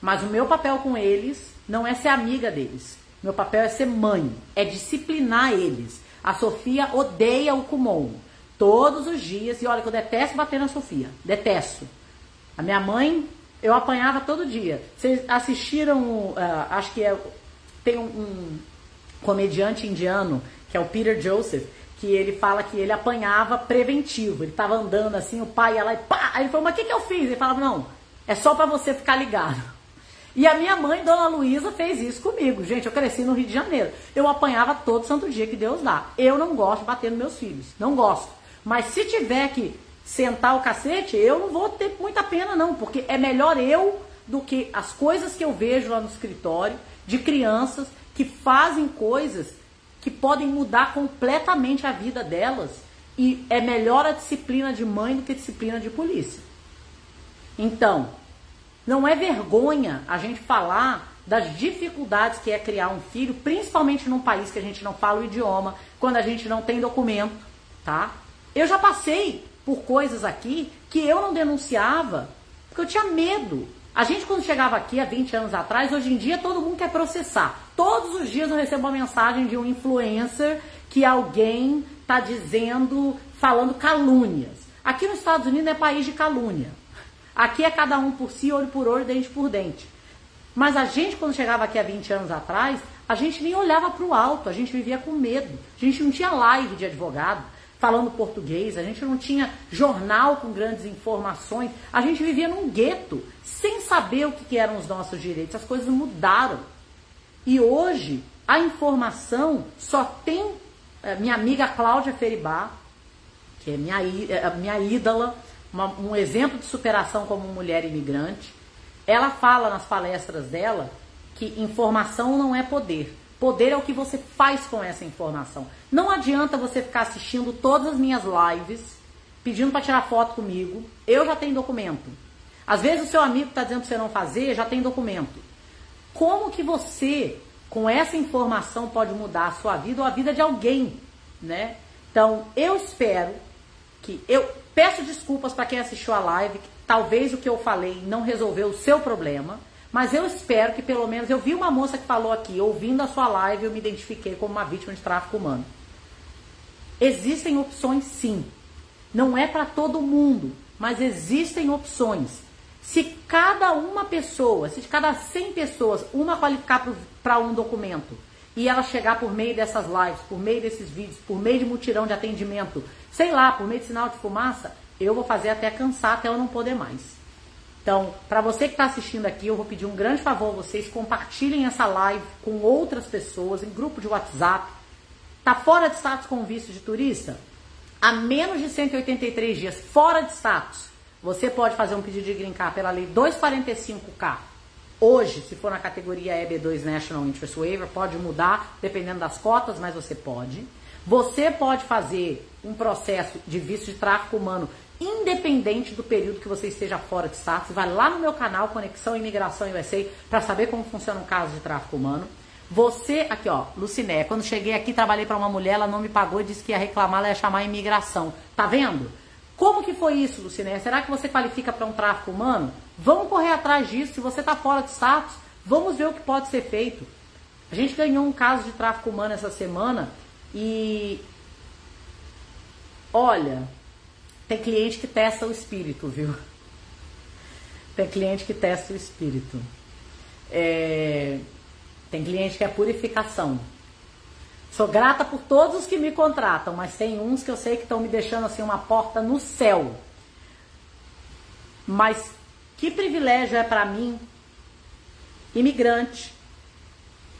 Mas o meu papel com eles não é ser amiga deles. Meu papel é ser mãe, é disciplinar eles. A Sofia odeia o Kumon todos os dias e olha que eu detesto bater na Sofia, detesto. A minha mãe, eu apanhava todo dia. Vocês assistiram, uh, acho que é, tem um, um, comediante indiano, que é o Peter Joseph, que ele fala que ele apanhava preventivo. Ele tava andando assim, o pai ia lá e pá! Aí ele falou, mas o que, que eu fiz? Ele falava, não, é só para você ficar ligado. E a minha mãe, Dona Luísa, fez isso comigo. Gente, eu cresci no Rio de Janeiro. Eu apanhava todo santo dia que Deus dá. Eu não gosto de bater nos meus filhos. Não gosto. Mas se tiver que sentar o cacete, eu não vou ter muita pena, não, porque é melhor eu do que as coisas que eu vejo lá no escritório de crianças que fazem coisas que podem mudar completamente a vida delas. E é melhor a disciplina de mãe do que a disciplina de polícia. Então, não é vergonha a gente falar das dificuldades que é criar um filho, principalmente num país que a gente não fala o idioma, quando a gente não tem documento, tá? Eu já passei por coisas aqui que eu não denunciava, porque eu tinha medo. A gente, quando chegava aqui há 20 anos atrás, hoje em dia todo mundo quer processar. Todos os dias eu recebo uma mensagem de um influencer que alguém está dizendo, falando calúnias. Aqui nos Estados Unidos é país de calúnia. Aqui é cada um por si, olho por olho, dente por dente. Mas a gente, quando chegava aqui há 20 anos atrás, a gente nem olhava para o alto, a gente vivia com medo. A gente não tinha live de advogado, falando português, a gente não tinha jornal com grandes informações, a gente vivia num gueto, sem saber o que eram os nossos direitos. As coisas mudaram. E hoje, a informação só tem. É, minha amiga Cláudia Feribá, que é minha, é, minha ídola, uma, um exemplo de superação como mulher imigrante, ela fala nas palestras dela que informação não é poder. Poder é o que você faz com essa informação. Não adianta você ficar assistindo todas as minhas lives, pedindo para tirar foto comigo. Eu já tenho documento. Às vezes o seu amigo está dizendo para você não fazer, já tem documento. Como que você, com essa informação, pode mudar a sua vida ou a vida de alguém, né? Então, eu espero que eu peço desculpas para quem assistiu a live, que talvez o que eu falei não resolveu o seu problema. Mas eu espero que pelo menos eu vi uma moça que falou aqui, ouvindo a sua live, eu me identifiquei como uma vítima de tráfico humano. Existem opções sim. Não é para todo mundo, mas existem opções. Se cada uma pessoa, se de cada 100 pessoas, uma qualificar para um documento e ela chegar por meio dessas lives, por meio desses vídeos, por meio de mutirão de atendimento, sei lá, por meio de sinal de fumaça, eu vou fazer até cansar, até eu não poder mais. Então, para você que está assistindo aqui, eu vou pedir um grande favor a vocês, compartilhem essa live com outras pessoas, em grupo de WhatsApp. Tá fora de status com visto de turista? Há menos de 183 dias fora de status, você pode fazer um pedido de green pela lei 245K. Hoje, se for na categoria EB2 National Interest Waiver, pode mudar dependendo das cotas, mas você pode. Você pode fazer um processo de visto de tráfico humano independente do período que você esteja fora de status. Vai lá no meu canal Conexão Imigração USA para saber como funciona um caso de tráfico humano. Você, aqui ó, Luciné, quando cheguei aqui, trabalhei para uma mulher, ela não me pagou disse que ia reclamar, ela ia chamar a imigração. Tá vendo? Como que foi isso, Luciné? Será que você qualifica para um tráfico humano? Vamos correr atrás disso. Se você está fora de status, vamos ver o que pode ser feito. A gente ganhou um caso de tráfico humano essa semana e olha, tem cliente que testa o espírito, viu? Tem cliente que testa o espírito. É... Tem cliente que é purificação. Sou grata por todos os que me contratam, mas tem uns que eu sei que estão me deixando assim uma porta no céu. Mas que privilégio é para mim, imigrante,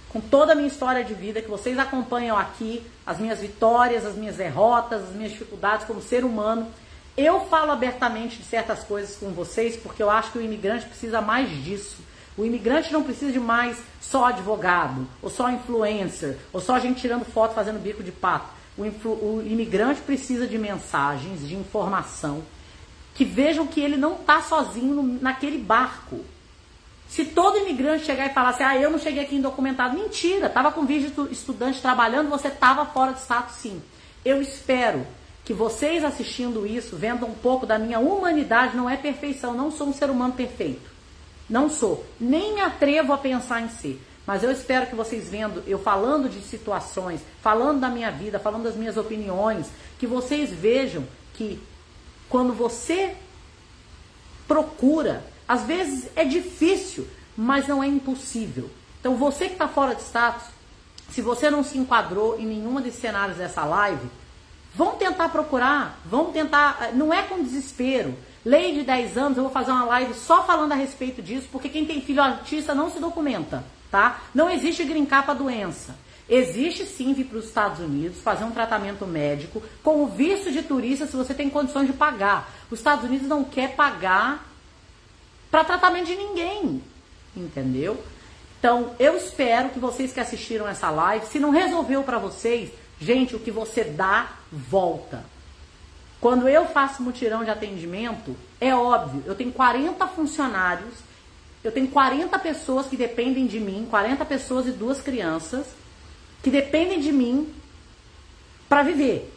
com toda a minha história de vida, que vocês acompanham aqui, as minhas vitórias, as minhas derrotas, as minhas dificuldades como ser humano eu falo abertamente de certas coisas com vocês porque eu acho que o imigrante precisa mais disso. O imigrante não precisa de mais só advogado, ou só influencer, ou só gente tirando foto fazendo bico de pato. O, o imigrante precisa de mensagens, de informação, que vejam que ele não está sozinho naquele barco. Se todo imigrante chegar e falar assim, ah, eu não cheguei aqui indocumentado, mentira, estava com visto estudante trabalhando, você estava fora de status sim. Eu espero que vocês assistindo isso, vendo um pouco da minha humanidade, não é perfeição, não sou um ser humano perfeito. Não sou, nem me atrevo a pensar em ser. Mas eu espero que vocês vendo eu falando de situações, falando da minha vida, falando das minhas opiniões, que vocês vejam que quando você procura, às vezes é difícil, mas não é impossível. Então você que está fora de status, se você não se enquadrou em nenhuma desses cenários dessa live, vão tentar procurar, vão tentar, não é com desespero. Lei de 10 anos, eu vou fazer uma live só falando a respeito disso, porque quem tem filho artista não se documenta, tá? Não existe grincar para doença. Existe sim vir para os Estados Unidos, fazer um tratamento médico com o visto de turista se você tem condições de pagar. Os Estados Unidos não quer pagar para tratamento de ninguém, entendeu? Então, eu espero que vocês que assistiram essa live, se não resolveu para vocês, gente, o que você dá, volta. Quando eu faço mutirão de atendimento, é óbvio, eu tenho 40 funcionários, eu tenho 40 pessoas que dependem de mim, 40 pessoas e duas crianças que dependem de mim para viver.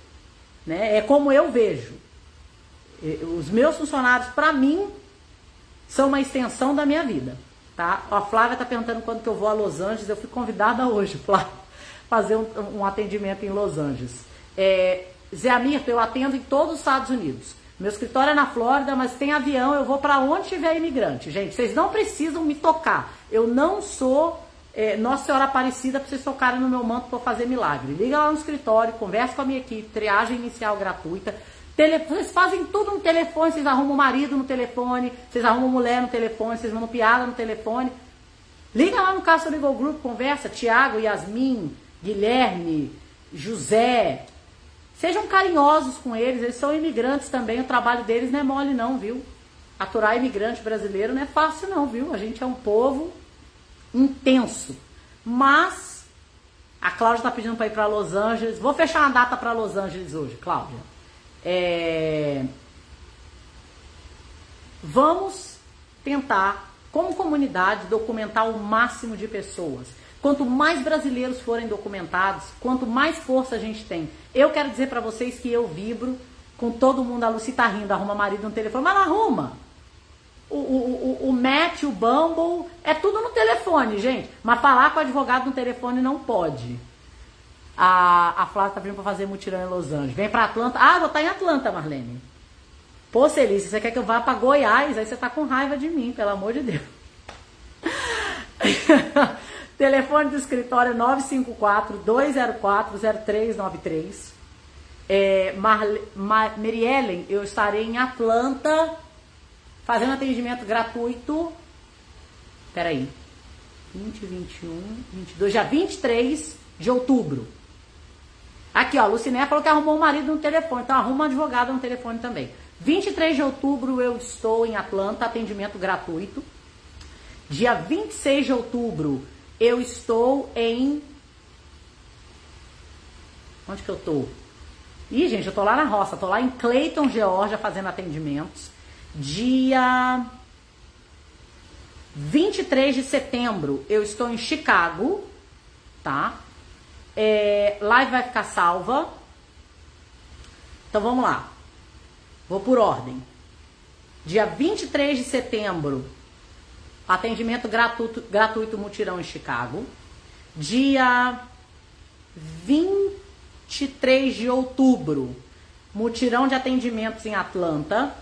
Né? É como eu vejo. Os meus funcionários, para mim, são uma extensão da minha vida. Tá? A Flávia está perguntando quando que eu vou a Los Angeles. Eu fui convidada hoje, Flávia, fazer um, um atendimento em Los Angeles. É, Zé Amirto, eu atendo em todos os Estados Unidos. Meu escritório é na Flórida, mas tem avião, eu vou para onde tiver imigrante. Gente, vocês não precisam me tocar. Eu não sou é, Nossa Senhora Aparecida para vocês tocarem no meu manto para fazer milagre. Liga lá no escritório, conversa com a minha equipe, triagem inicial gratuita. Tele, vocês fazem tudo no telefone, vocês arrumam marido no telefone, vocês arrumam mulher no telefone, vocês mandam piada no telefone. Liga lá no Castro Legal Group, conversa, Tiago, Yasmin, Guilherme, José. Sejam carinhosos com eles, eles são imigrantes também, o trabalho deles não é mole não, viu? Aturar imigrante brasileiro não é fácil não, viu? A gente é um povo intenso. Mas a Cláudia está pedindo para ir para Los Angeles. Vou fechar uma data para Los Angeles hoje, Cláudia. É... Vamos tentar, como comunidade, documentar o máximo de pessoas. Quanto mais brasileiros forem documentados, quanto mais força a gente tem. Eu quero dizer para vocês que eu vibro com todo mundo. A Lucy tá rindo, arruma marido no telefone, mas não arruma o, o, o Match, o Bumble, é tudo no telefone, gente. Mas falar com o advogado no telefone não pode. A, a Flávia tá vindo pra fazer mutirão em Los Angeles. Vem pra Atlanta. Ah, vou estar tá em Atlanta, Marlene. Pô, Celícia, você quer que eu vá pra Goiás? Aí você tá com raiva de mim, pelo amor de Deus. Telefone do escritório 954-204-0393. É, Marle, Mar, Mariellen, eu estarei em Atlanta fazendo atendimento gratuito. Peraí. 20, 21, 22, já 23 de outubro. Aqui, ó, Luciné falou que arrumou um marido no telefone, então arruma um advogado no telefone também. 23 de outubro eu estou em Atlanta, atendimento gratuito. Dia 26 de outubro eu estou em. Onde que eu tô? Ih, gente, eu tô lá na roça, tô lá em Clayton, Georgia, fazendo atendimentos. Dia 23 de setembro, eu estou em Chicago, tá? É, live vai ficar salva. Então vamos lá. Vou por ordem. Dia 23 de setembro, atendimento gratuito, gratuito mutirão em Chicago. Dia 23 de outubro, mutirão de atendimentos em Atlanta.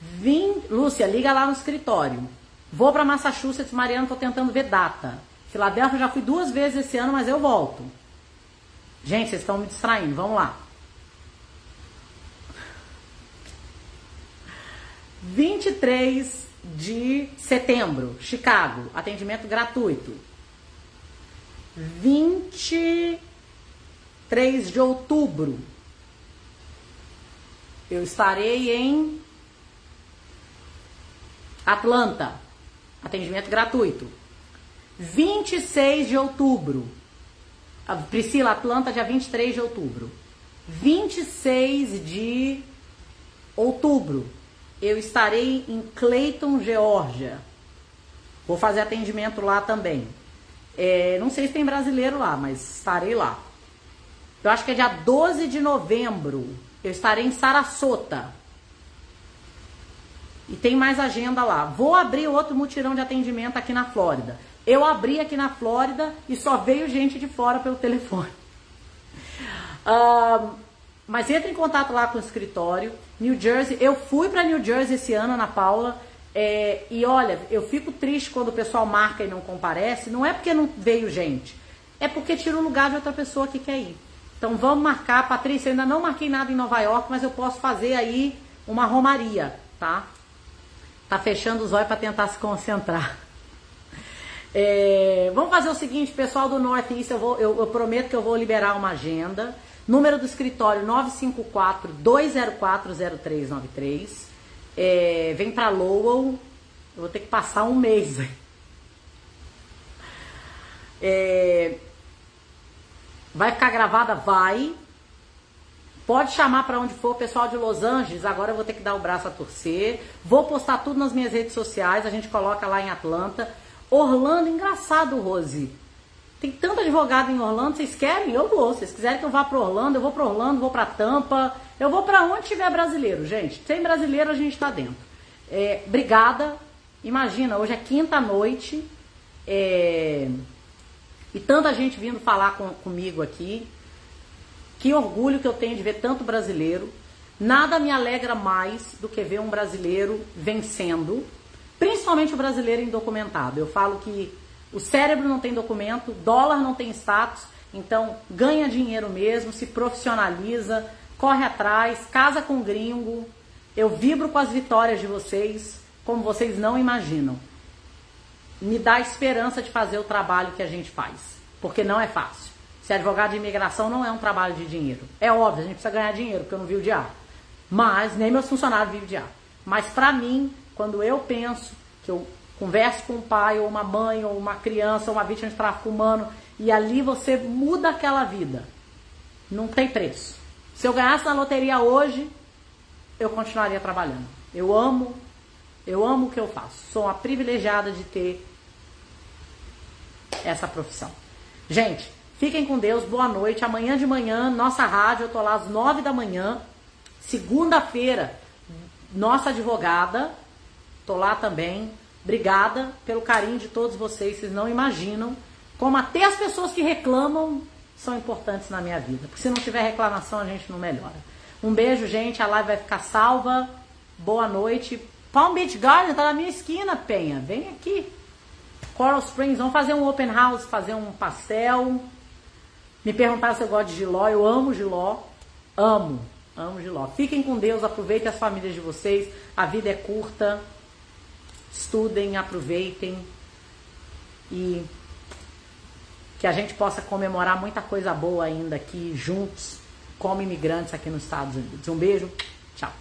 Vim, Lúcia, liga lá no escritório. Vou para Massachusetts, Mariana, tô tentando ver data. Filadélfia já fui duas vezes esse ano, mas eu volto. Gente, vocês estão me distraindo, vamos lá. 23 de setembro, Chicago, atendimento gratuito. 23 de outubro, eu estarei em Atlanta, atendimento gratuito. 26 de outubro. Priscila, Atlanta, dia 23 de outubro. 26 de outubro, eu estarei em Clayton, Geórgia. Vou fazer atendimento lá também. É, não sei se tem brasileiro lá, mas estarei lá. Eu acho que é dia 12 de novembro. Eu estarei em Sarasota. E tem mais agenda lá. Vou abrir outro mutirão de atendimento aqui na Flórida. Eu abri aqui na Flórida e só veio gente de fora pelo telefone. Uh, mas entre em contato lá com o escritório. New Jersey, eu fui para New Jersey esse ano, Ana Paula. É, e olha, eu fico triste quando o pessoal marca e não comparece. Não é porque não veio gente, é porque tira o lugar de outra pessoa que quer ir. Então vamos marcar, Patrícia. Eu ainda não marquei nada em Nova York, mas eu posso fazer aí uma romaria, tá? Tá fechando os olhos para tentar se concentrar. É, vamos fazer o seguinte, pessoal do Northeast, eu, vou, eu, eu prometo que eu vou liberar uma agenda. Número do escritório 954-204-0393. É, vem para Lowell. Eu vou ter que passar um mês. É, vai ficar gravada? Vai. Pode chamar para onde for, pessoal de Los Angeles. Agora eu vou ter que dar o braço a torcer. Vou postar tudo nas minhas redes sociais. A gente coloca lá em Atlanta. Orlando, engraçado, Rose. Tem tanto advogado em Orlando, vocês querem? Eu vou. Se vocês quiserem que eu vá para Orlando, eu vou para Orlando, vou para Tampa, eu vou para onde tiver brasileiro, gente. Sem brasileiro a gente está dentro. É, obrigada. Imagina, hoje é quinta noite é, e tanta gente vindo falar com, comigo aqui. Que orgulho que eu tenho de ver tanto brasileiro. Nada me alegra mais do que ver um brasileiro vencendo, principalmente o brasileiro indocumentado. Eu falo que o cérebro não tem documento, dólar não tem status, então ganha dinheiro mesmo, se profissionaliza, corre atrás, casa com gringo. Eu vibro com as vitórias de vocês, como vocês não imaginam. Me dá esperança de fazer o trabalho que a gente faz, porque não é fácil. Ser advogado de imigração não é um trabalho de dinheiro. É óbvio, a gente precisa ganhar dinheiro, porque eu não vivo de ar. Mas nem meus funcionários vivem de ar. Mas para mim, quando eu penso que eu Converse com um pai, ou uma mãe, ou uma criança, ou uma vítima de tráfico humano, e ali você muda aquela vida. Não tem preço. Se eu ganhasse na loteria hoje, eu continuaria trabalhando. Eu amo, eu amo o que eu faço. Sou uma privilegiada de ter essa profissão. Gente, fiquem com Deus, boa noite. Amanhã de manhã, nossa rádio, eu tô lá às nove da manhã. Segunda-feira, nossa advogada, tô lá também. Obrigada pelo carinho de todos vocês. Vocês não imaginam como até as pessoas que reclamam são importantes na minha vida. Porque se não tiver reclamação, a gente não melhora. Um beijo, gente. A live vai ficar salva. Boa noite. Palm Beach Garden tá na minha esquina, Penha. Vem aqui. Coral Springs, vamos fazer um open house, fazer um pastel. Me perguntaram se eu gosto de giló. Eu amo giló. Amo. Amo giló. Fiquem com Deus, aproveitem as famílias de vocês. A vida é curta estudem, aproveitem e que a gente possa comemorar muita coisa boa ainda aqui juntos, como imigrantes aqui nos Estados Unidos. Um beijo, tchau.